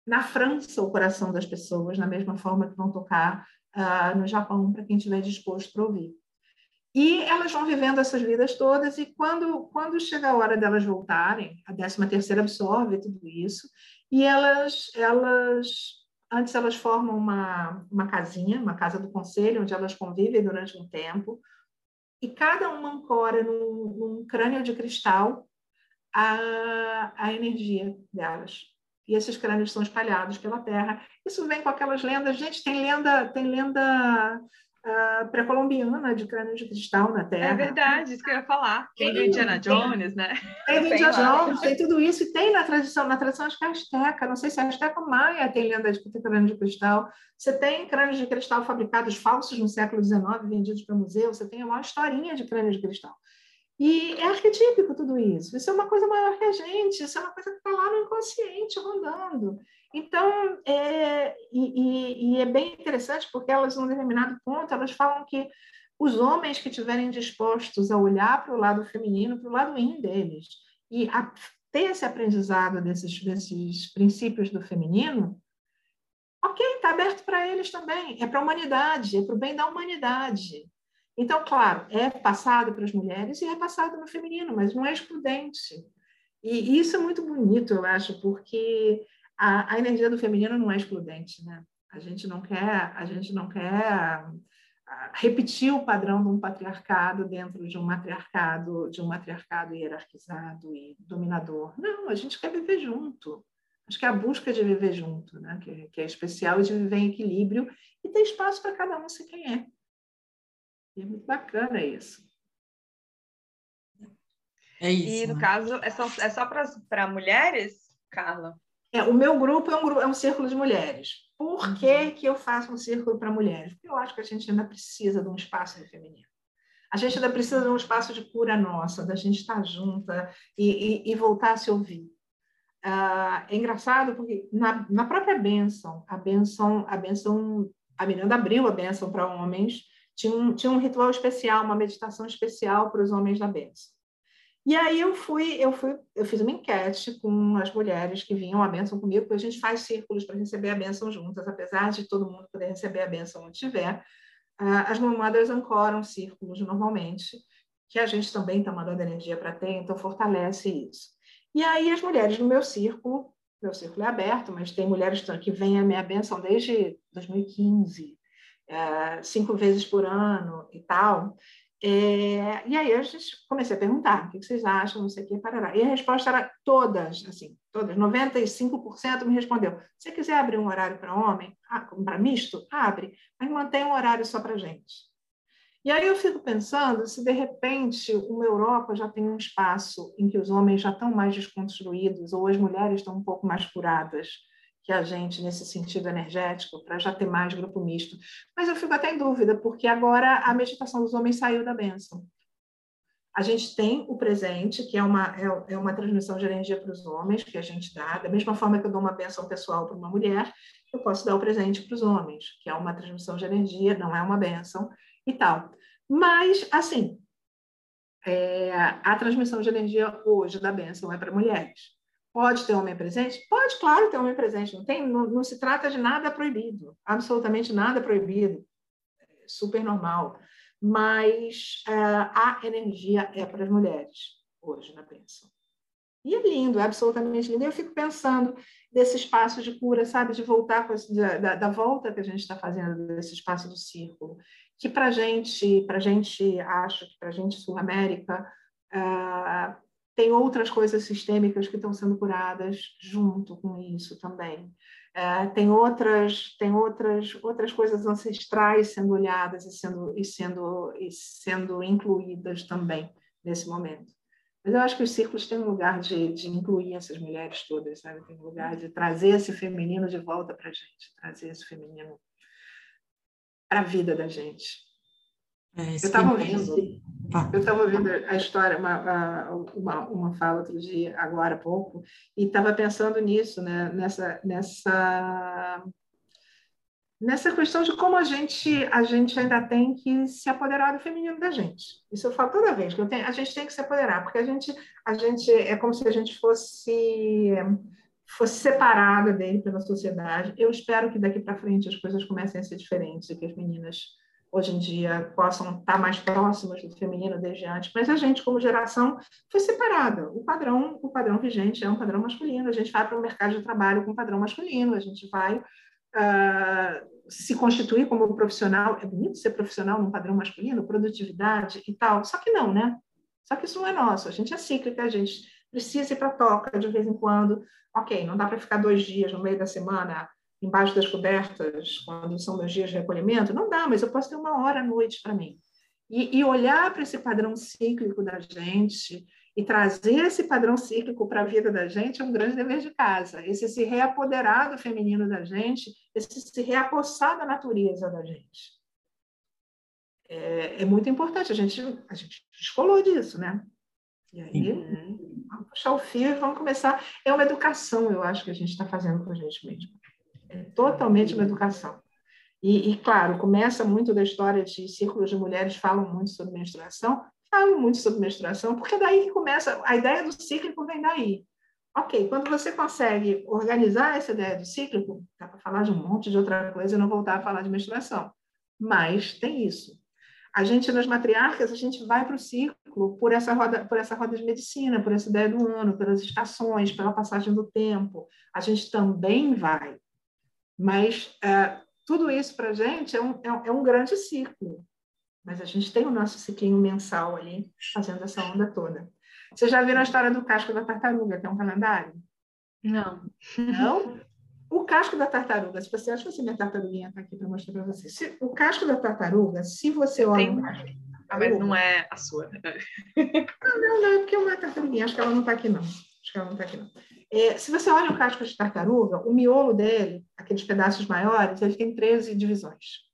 na França o coração das pessoas, na mesma forma que vão tocar uh, no Japão, para quem estiver disposto para ouvir. E elas vão vivendo essas vidas todas, e quando, quando chega a hora delas voltarem, a 13 terceira absorve tudo isso, e elas, elas antes elas formam uma, uma casinha, uma casa do conselho, onde elas convivem durante um tempo, e cada uma ancora num, num crânio de cristal a, a energia delas e esses crânios são espalhados pela terra. Isso vem com aquelas lendas. Gente, tem lenda, tem lenda uh, pré-colombiana de crânio de cristal na Terra. É verdade, isso que eu ia falar. Tem do Indiana Jones, né? Tem do Indiana Jones, tem tudo isso. E tem na tradição, na tradição acho que é Azteca, não sei se é Azteca ou Maia tem lenda de crânio de cristal. Você tem crânios de cristal fabricados falsos no século XIX, vendidos para museu. Você tem uma historinha de crânio de cristal. E é arquetípico tudo isso. Isso é uma coisa maior que a gente, isso é uma coisa que está lá no inconsciente rondando. Então, é, e, e, é bem interessante porque elas, num determinado ponto, elas falam que os homens que estiverem dispostos a olhar para o lado feminino, para o lado yin deles, e a, ter esse aprendizado desses, desses princípios do feminino, ok, está aberto para eles também. É para a humanidade, é para o bem da humanidade. Então, claro, é passado para as mulheres e é passado no feminino, mas não é excludente. E isso é muito bonito, eu acho, porque a, a energia do feminino não é excludente, né? A gente não quer, a gente não quer ah, repetir o padrão de um patriarcado dentro de um matriarcado, de um matriarcado hierarquizado e dominador. Não, a gente quer viver junto. Acho que é a busca de viver junto, né? que, que é especial, e de viver em equilíbrio e ter espaço para cada um ser quem é. E é muito bacana isso. É isso. E no né? caso, é só, é só para mulheres, Carla? É, o meu grupo é um, grupo, é um círculo de mulheres. Por uhum. que, que eu faço um círculo para mulheres? Porque eu acho que a gente ainda precisa de um espaço feminino. A gente ainda precisa de um espaço de cura nossa, da gente estar junta e, e, e voltar a se ouvir. Uh, é engraçado porque na, na própria benção, a benção, a benção, a Miranda abriu a benção para homens tinha um, tinha um ritual especial, uma meditação especial para os homens da bênção. E aí eu fui, eu fui, eu fiz uma enquete com as mulheres que vinham à bênção comigo, porque a gente faz círculos para receber a bênção juntas, apesar de todo mundo poder receber a bênção onde tiver. Uh, as mamadas ancoram círculos normalmente, que a gente também está mandando energia para ter, então fortalece isso. E aí as mulheres no meu círculo, meu círculo é aberto, mas tem mulheres que vêm a minha bênção desde 2015, é, cinco vezes por ano e tal. É, e aí eu comecei a perguntar, o que vocês acham, não sei o que, parará. E a resposta era todas, assim, todas, 95% me respondeu, se quiser abrir um horário para homem, ah, para misto, abre, mas mantém um horário só para gente. E aí eu fico pensando se, de repente, uma Europa já tem um espaço em que os homens já estão mais desconstruídos ou as mulheres estão um pouco mais curadas, que a gente nesse sentido energético, para já ter mais grupo misto. Mas eu fico até em dúvida, porque agora a meditação dos homens saiu da bênção. A gente tem o presente, que é uma, é, é uma transmissão de energia para os homens, que a gente dá, da mesma forma que eu dou uma benção pessoal para uma mulher, eu posso dar o presente para os homens, que é uma transmissão de energia, não é uma benção e tal. Mas, assim, é, a transmissão de energia hoje da benção é para mulheres. Pode ter homem presente? Pode, claro, ter homem presente. Não, tem, não, não se trata de nada proibido, absolutamente nada proibido. É super normal mas uh, a energia é para as mulheres hoje na bênção. E é lindo, é absolutamente lindo. Eu fico pensando desse espaço de cura, sabe, de voltar da, da volta que a gente está fazendo desse espaço do círculo, que para gente, para gente, acho que para gente Sul América uh, tem outras coisas sistêmicas que estão sendo curadas junto com isso também. É, tem outras tem outras outras coisas ancestrais sendo olhadas e sendo e sendo e sendo incluídas também nesse momento. Mas eu acho que os círculos têm um lugar de, de incluir essas mulheres todas sabe? Tem um lugar de trazer esse feminino de volta para a gente trazer esse feminino para a vida da gente é, eu estava ouvindo eu estava ouvindo a história, uma, uma, uma fala outro dia, agora há pouco, e estava pensando nisso, né? nessa, nessa, nessa questão de como a gente, a gente ainda tem que se apoderar do feminino da gente. Isso eu falo toda vez, que eu tenho, a gente tem que se apoderar, porque a gente, a gente é como se a gente fosse fosse separada dele pela sociedade. Eu espero que daqui para frente as coisas comecem a ser diferentes e que as meninas hoje em dia possam estar mais próximas do feminino desde antes, mas a gente como geração foi separada. O padrão, o padrão vigente é um padrão masculino. A gente vai para o mercado de trabalho com padrão masculino. A gente vai uh, se constituir como profissional. É bonito ser profissional num padrão masculino, produtividade e tal. Só que não, né? Só que isso não é nosso. A gente é cíclica. A gente precisa ir para a toca de vez em quando. Ok, não dá para ficar dois dias no meio da semana embaixo das cobertas, quando são meus dias de recolhimento, não dá, mas eu posso ter uma hora à noite para mim. E, e olhar para esse padrão cíclico da gente e trazer esse padrão cíclico para a vida da gente é um grande dever de casa. Esse se reapoderar do feminino da gente, esse se reapossar da natureza da gente. É, é muito importante. A gente, a gente descolou disso, né? E aí, vamos puxar o fio e vamos começar. É uma educação, eu acho, que a gente está fazendo com a gente mesmo. Totalmente uma educação. E, e, claro, começa muito da história de círculos de mulheres falam muito sobre menstruação, falam muito sobre menstruação, porque é daí que começa, a ideia do cíclico vem daí. Ok, quando você consegue organizar essa ideia do cíclico, dá para falar de um monte de outra coisa e não voltar a falar de menstruação. Mas tem isso. A gente, nas matriarcas, a gente vai para o ciclo por essa, roda, por essa roda de medicina, por essa ideia do ano, pelas estações, pela passagem do tempo. A gente também vai mas é, tudo isso para a gente é um, é, é, um grande ciclo. Mas a gente tem o nosso ciclinho mensal ali, fazendo essa onda toda. Vocês já viram a história do casco da tartaruga, que é um calendário? Não. Não? O casco da tartaruga, se você acha que minha tartaruguinha está aqui para mostrar para você. Se, o casco da tartaruga, se você olha. Tem... Ah, mas não é a sua. não, não, não, é porque é uma tartaruguinha. Acho que ela não está aqui, não. Acho que ela não está aqui, não. É, se você olha o casco de tartaruga, o miolo dele, aqueles pedaços maiores, ele tem 13 divisões.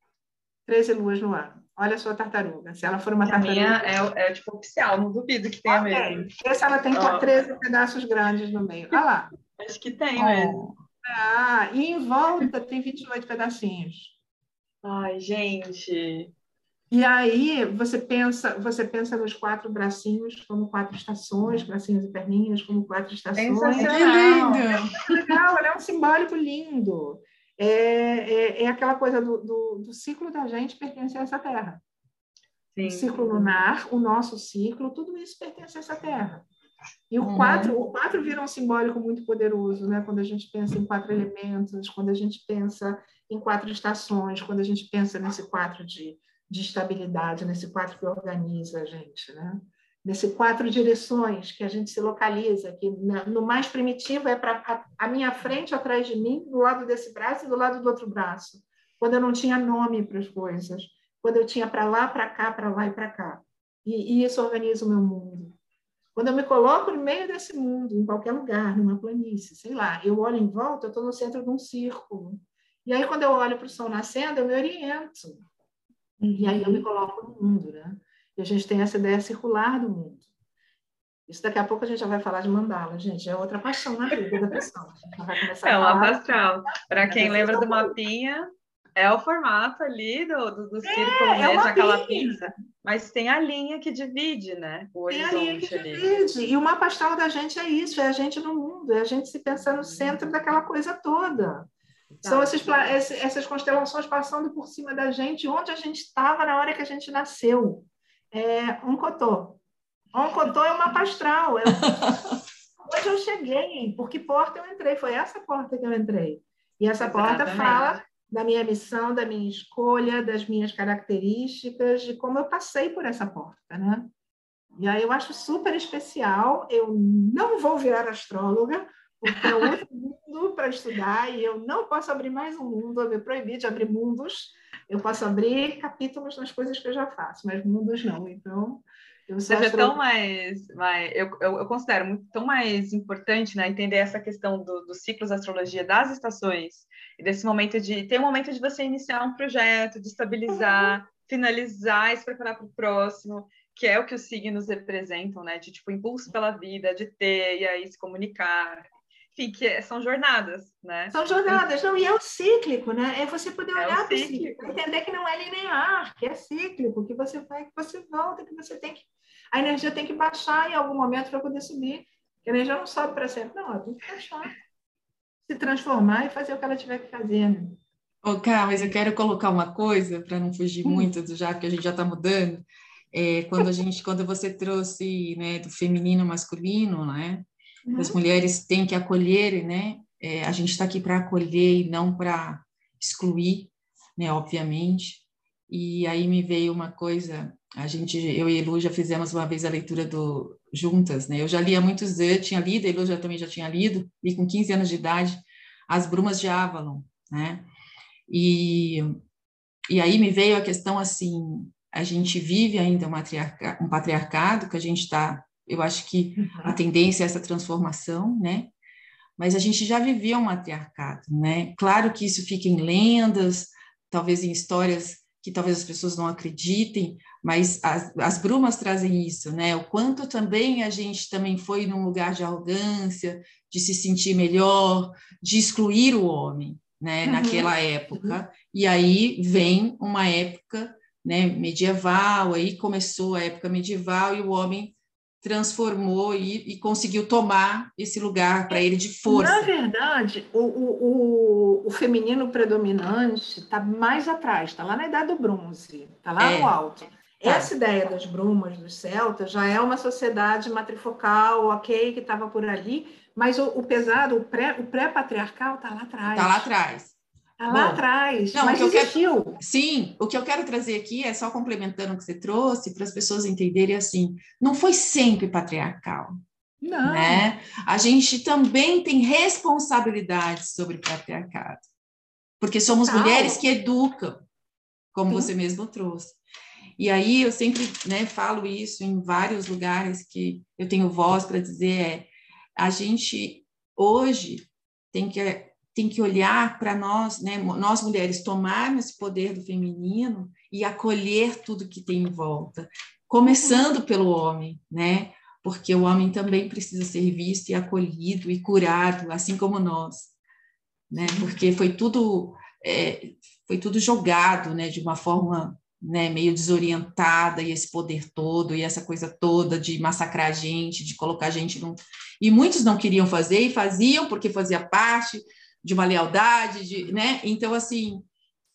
13 luas no ano. Olha a sua tartaruga. Se ela for uma a tartaruga. Minha é, é tipo oficial, não duvido que tenha mesmo. Essa ela tem oh. 13 pedaços grandes no meio. Olha lá. Acho que tem oh. mesmo. Ah, e em volta tem 28 pedacinhos. Ai, gente. E aí você pensa, você pensa nos quatro bracinhos como quatro estações, bracinhos e perninhas como quatro estações. Sensacional. É legal, é um simbólico lindo. É, é, é aquela coisa do, do, do, ciclo da gente pertence a essa terra. Sim. O ciclo lunar, o nosso ciclo, tudo isso pertence a essa terra. E o uhum. quatro, o quatro vira um simbólico muito poderoso, né? Quando a gente pensa em quatro elementos, quando a gente pensa em quatro estações, quando a gente pensa nesse quatro de de estabilidade, nesse quatro que organiza a gente, né? nesse quatro direções que a gente se localiza, que no mais primitivo é para a, minha frente, atrás de mim, do lado desse braço e do lado do outro braço, quando eu não tinha nome para as coisas, quando eu tinha para lá, para cá, para lá e para cá. E, e isso organiza o meu mundo. Quando eu me coloco no meio desse mundo, em qualquer lugar, numa planície, sei lá, eu olho em volta, eu estou no centro de um círculo. E aí, quando eu olho para o sol nascendo, eu me oriento. E aí eu me coloco no mundo, né? E a gente tem essa ideia circular do mundo. Isso daqui a pouco a gente já vai falar de mandala, gente. É outra paixão na vida da pessoa. é uma paixão. Para quem lembra do mapinha, é o formato ali do, do, do é, círculo, é, né? aquela pinça. Mas tem a linha que divide, né? O tem a linha que ali. divide. E o mapa astral da gente é isso, é a gente no mundo, é a gente se pensar no centro daquela coisa toda. Tá. São esses, essas constelações passando por cima da gente, onde a gente estava na hora que a gente nasceu. É um cotô. Um cotô é uma mapa astral. É onde eu cheguei, por que porta eu entrei. Foi essa porta que eu entrei. E essa Exatamente. porta fala da minha missão, da minha escolha, das minhas características, de como eu passei por essa porta, né? E aí eu acho super especial. Eu não vou virar astróloga, porque é outro mundo para estudar e eu não posso abrir mais um mundo, eu me proibi de abrir mundos. Eu posso abrir capítulos nas coisas que eu já faço, mas mundos não. Então, eu seja astro... tão mais, mais eu, eu, eu, considero muito, tão mais importante né, entender essa questão do, dos ciclos da astrologia das estações e desse momento de ter um momento de você iniciar um projeto, de estabilizar, uhum. finalizar e se preparar para o próximo, que é o que os signos representam, né? De tipo impulso pela vida, de ter e aí se comunicar. Enfim, que é, são jornadas, né? São jornadas, não, e é o cíclico, né? É você poder é olhar para o cíclico, entender que não é linear, que é cíclico, que você vai, que você volta, que você tem que a energia tem que baixar em algum momento para poder subir. A energia não sobe para sempre, não, ela tem que baixar, se transformar e fazer o que ela tiver que fazer. Né? Ô, Cá, mas eu quero colocar uma coisa para não fugir hum. muito do já que a gente já está mudando. É, quando a gente, quando você trouxe né, do feminino masculino, né, uhum. as mulheres têm que acolher, né? É, a gente está aqui para acolher e não para excluir, né? Obviamente. E aí me veio uma coisa a gente, eu e Elu já fizemos uma vez a leitura do juntas, né? Eu já li há muitos anos, tinha lido, Elu já também já tinha lido, li com 15 anos de idade, As Brumas de Avalon, né? E, e aí me veio a questão assim, a gente vive ainda um, um patriarcado, que a gente está, eu acho que uhum. a tendência é essa transformação, né? Mas a gente já vivia um matriarcado, né? Claro que isso fica em lendas, talvez em histórias que talvez as pessoas não acreditem, mas as, as brumas trazem isso, né? O quanto também a gente também foi num lugar de arrogância, de se sentir melhor, de excluir o homem, né? Uhum. Naquela época. Uhum. E aí vem uma época, né? Medieval, aí começou a época medieval e o homem transformou e, e conseguiu tomar esse lugar para ele de força. Na verdade, o, o, o feminino predominante está mais atrás, está lá na idade do bronze, está lá é. no alto. Tá. Essa ideia das brumas, dos celtas, já é uma sociedade matrifocal, ok, que estava por ali, mas o, o pesado, o pré-patriarcal, o pré está lá atrás. Está lá atrás. Está lá Bom, atrás, não, mas existiu. Quero, sim, o que eu quero trazer aqui é só complementando o que você trouxe, para as pessoas entenderem assim, não foi sempre patriarcal. Não. Né? A gente também tem responsabilidade sobre o patriarcado, porque somos Tal. mulheres que educam, como sim. você mesmo trouxe. E aí eu sempre né, falo isso em vários lugares que eu tenho voz para dizer é a gente hoje tem que tem que olhar para nós, né, nós mulheres tomarmos esse poder do feminino e acolher tudo que tem em volta, começando pelo homem, né? Porque o homem também precisa ser visto e acolhido e curado, assim como nós, né? Porque foi tudo é, foi tudo jogado, né, de uma forma né, meio desorientada e esse poder todo e essa coisa toda de massacrar a gente, de colocar a gente num... E muitos não queriam fazer e faziam porque fazia parte de uma lealdade, de, né? Então, assim,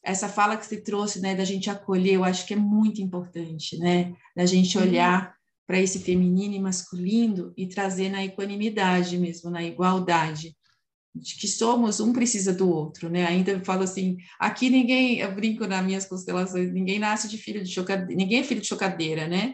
essa fala que você trouxe, né, da gente acolher, eu acho que é muito importante, né? Da gente olhar uhum. para esse feminino e masculino e trazer na equanimidade mesmo, na igualdade de que somos, um precisa do outro, né? Ainda eu falo assim, aqui ninguém, eu brinco nas minhas constelações, ninguém nasce de filho de chocadeira, ninguém é filho de chocadeira, né?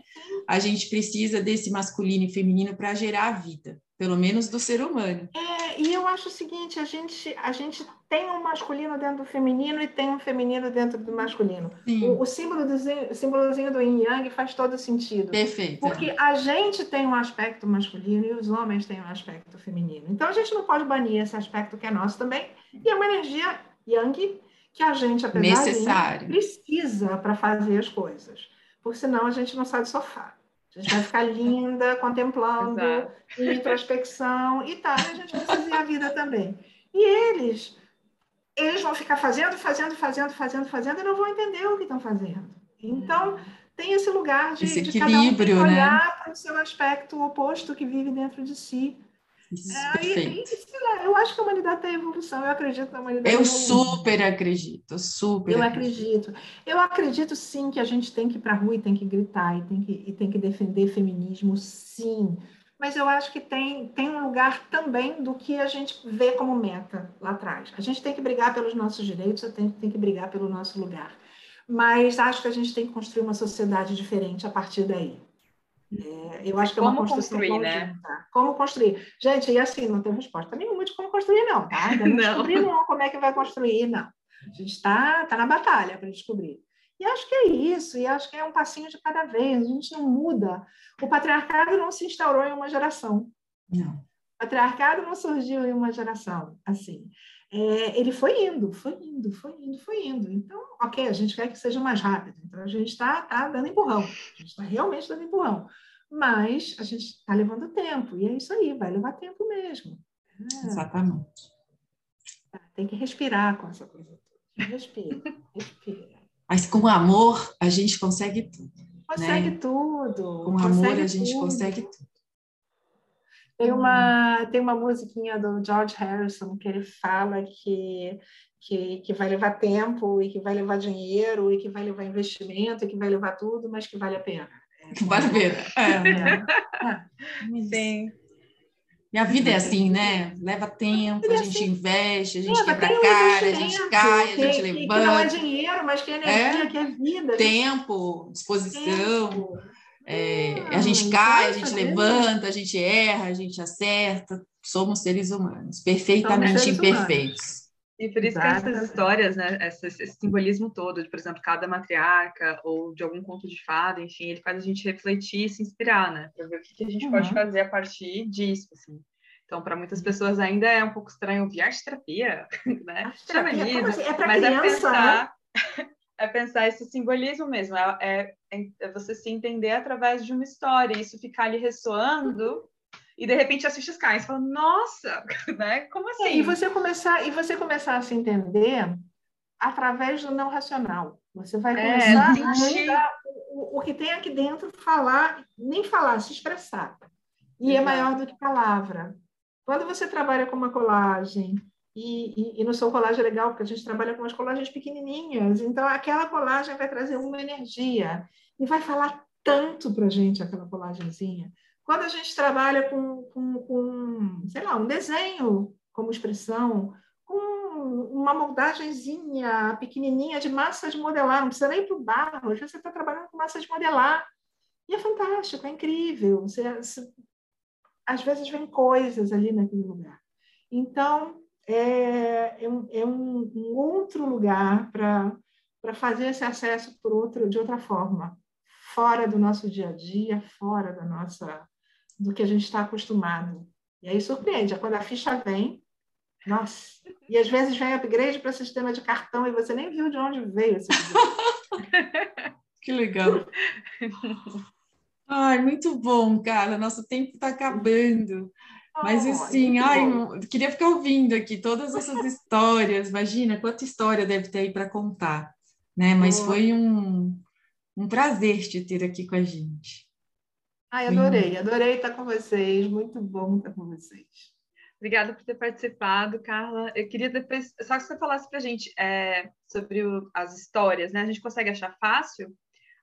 A gente precisa desse masculino e feminino para gerar a vida pelo menos do ser humano. É, e eu acho o seguinte, a gente, a gente tem um masculino dentro do feminino e tem um feminino dentro do masculino. O, o, símbolo do, o símbolozinho do yin yang faz todo sentido. Perfeito. Porque a gente tem um aspecto masculino e os homens têm um aspecto feminino. Então a gente não pode banir esse aspecto que é nosso também. E é uma energia yang que a gente, apesar Necessário. de precisa para fazer as coisas. porque senão a gente não sai do sofá. A gente vai ficar linda, contemplando, em introspecção e tal. A gente precisa ir a vida também. E eles, eles vão ficar fazendo, fazendo, fazendo, fazendo, fazendo e não vão entender o que estão fazendo. Então, tem esse lugar de, esse de cada um olhar né? para o seu aspecto oposto que vive dentro de si. É, eu acho que a humanidade está em evolução, eu acredito na humanidade. Eu super acredito, super. Eu acredito. acredito. Eu acredito sim que a gente tem que ir para a rua e tem que gritar e tem que, e tem que defender feminismo, sim. Mas eu acho que tem, tem um lugar também do que a gente vê como meta lá atrás. A gente tem que brigar pelos nossos direitos, tem, tem que brigar pelo nosso lugar. Mas acho que a gente tem que construir uma sociedade diferente a partir daí. É, eu acho que é uma como construção construir, né? Como construir? Gente, e assim, não tem resposta nenhuma de como construir, não, tá? Ainda não, não. descobri não como é que vai construir, não. A gente está tá na batalha para descobrir. E acho que é isso, e acho que é um passinho de cada vez, a gente não muda. O patriarcado não se instaurou em uma geração. Não. O patriarcado não surgiu em uma geração, assim. É, ele foi indo, foi indo, foi indo, foi indo. Então, ok, a gente quer que seja mais rápido. Então, a gente está tá dando empurrão. A gente está realmente dando empurrão. Mas a gente está levando tempo. E é isso aí, vai levar tempo mesmo. É. Exatamente. Tá, tem que respirar com essa coisa Respira, respira. Mas com amor, a gente consegue tudo. Consegue né? tudo. Com consegue amor, a gente tudo. consegue tudo. Tem uma, tem uma musiquinha do George Harrison que ele fala que, que, que vai levar tempo e que vai levar dinheiro e que vai levar investimento e que vai levar tudo, mas que vale a pena. É, vale a pena. É. É. Sim. E a vida é assim, né? Leva tempo, a, a gente assim. investe, a gente quebra a cara, a gente cai, a gente levanta. Que não é dinheiro, mas que é energia, que é vida. Tempo, disposição. Tempo. É, a gente cai, a gente levanta, a gente erra, a gente acerta. Somos seres humanos, perfeitamente seres imperfeitos. Humanos. E por isso Exato. que essas histórias, né, esse, esse, simbolismo todo, de, por exemplo, cada matriarca ou de algum conto de fada, enfim, ele faz a gente refletir e se inspirar, né, para ver o que, que a gente uhum. pode fazer a partir disso, assim. Então, para muitas pessoas ainda é um pouco estranho ouvir arte terapia, né? Arte terapia, assim? é mas criança, é pensar, né? é pensar esse simbolismo mesmo, é, é, é, você se entender através de uma história, isso ficar ali ressoando, e de repente as fichas caem, você fala, nossa, né? Como assim? É, e você começar, e você começar a se entender através do não racional. Você vai é, começar é, a mudar o, o, que tem aqui dentro, falar, nem falar, se expressar. E Exato. é maior do que palavra. Quando você trabalha com uma colagem, e, e, e, no seu colagem é legal, porque a gente trabalha com umas colagens pequenininhas, então aquela colagem vai trazer uma energia e vai falar tanto para a gente aquela colagenzinha. Quando a gente trabalha com, com, com, sei lá, um desenho como expressão, com uma moldagenzinha pequenininha de massa de modelar, não precisa nem para o barro, você está trabalhando com massa de modelar. E é fantástico, é incrível. Você, você, às vezes vem coisas ali naquele lugar. Então, é, é, um, é um, um outro lugar para fazer esse acesso por outro, de outra forma, fora do nosso dia a dia, fora da nossa do que a gente está acostumado. E aí surpreende, é quando a ficha vem, nossa, e às vezes vem upgrade para sistema de cartão e você nem viu de onde veio esse Que legal. Ai, muito bom, cara. Nosso tempo está acabando. Mas assim, ai, queria ficar ouvindo aqui todas essas histórias. Imagina quanta história deve ter aí para contar, né? Mas oh. foi um, um prazer te ter aqui com a gente. Ai, adorei, adorei estar com vocês. Muito bom estar com vocês. Obrigada por ter participado, Carla. Eu queria depois, só que você falasse para a gente é, sobre o, as histórias, né? A gente consegue achar fácil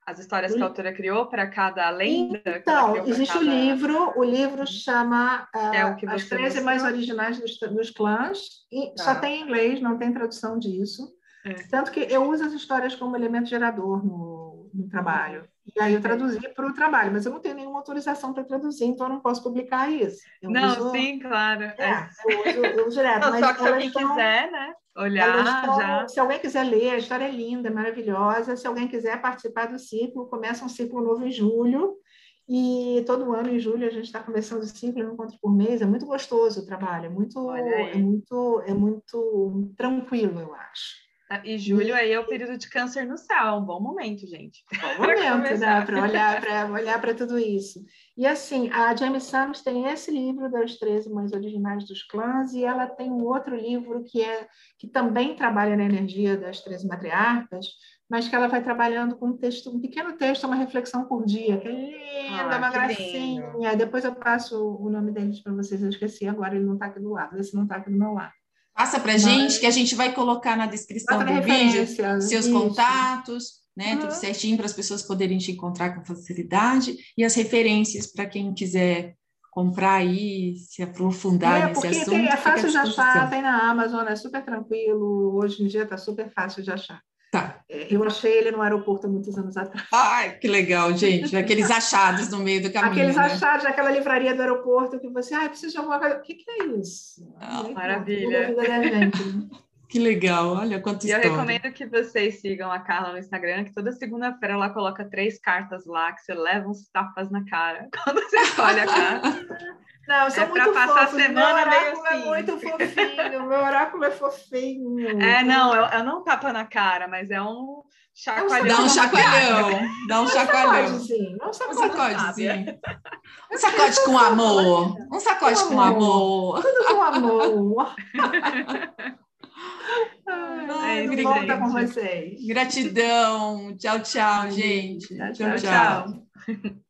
as histórias que a autora criou para cada lenda? Então, existe cada... o livro, o livro chama uh, é o que As 13 Mais Originais dos, dos Clãs, e tá. só tem em inglês, não tem tradução disso. É. Tanto que eu uso as histórias como elemento gerador no, no trabalho. E aí eu traduzi para o trabalho, mas eu não tenho nenhuma autorização para traduzir, então eu não posso publicar isso. Eu não, uso... sim, claro. É. Eu, uso, eu uso direto. Não, só que se alguém estão... quiser, né? olhar estão, já. Se alguém quiser ler, a história é linda, é maravilhosa. Se alguém quiser participar do ciclo, começa um ciclo novo em julho. E todo ano, em julho, a gente está começando o ciclo, um encontro por mês. É muito gostoso o trabalho, é muito, é muito, é muito tranquilo, eu acho. Ah, e julho aí é o período de câncer no céu, um bom momento, gente. Bom momento, né? Para olhar para olhar para tudo isso. E assim, a Jamie Sams tem esse livro das 13 mães originais dos clãs e ela tem um outro livro que é que também trabalha na energia das 13 matriarcas, mas que ela vai trabalhando com um texto, um pequeno texto, uma reflexão por dia, que é linda, ah, uma gracinha. Lindo. Depois eu passo o nome deles para vocês, eu esqueci agora, ele não está aqui do lado, esse não está aqui do meu lado. Passa para a gente, que a gente vai colocar na descrição do vídeo seus isso. contatos, né? Uhum. Tudo certinho para as pessoas poderem te encontrar com facilidade e as referências para quem quiser comprar aí, se aprofundar é, nesse assunto. Tem, é fácil de achar, tem na Amazon, é super tranquilo, hoje em dia está super fácil de achar. Tá. É, eu achei ele no aeroporto há muitos anos atrás. Ai, que legal, gente. Aqueles achados no meio do caminho. Aqueles né? achados daquela livraria do aeroporto que você, ah, preciso de alguma coisa. O que, que é isso? Ah, maravilha. Que legal, olha quanto E eu recomendo que vocês sigam a Carla no Instagram, que toda segunda-feira ela coloca três cartas lá, que você leva uns tapas na cara quando você escolhe a carta. Não, são é muito passar fofos. a semana meu oráculo é assim. é muito fofinho. Meu oráculo é fofinho. É, não, eu, eu não tapa na cara, mas é um chacoalhão. Dá um chacoalhão. Dá um chacoalhão. Um sacodezinho. Um sacode com amor. Um sacode com amor. Tudo com amor. Ai, Ai, volta com vocês. Gratidão. Tchau, tchau, gente. tchau. tchau. tchau.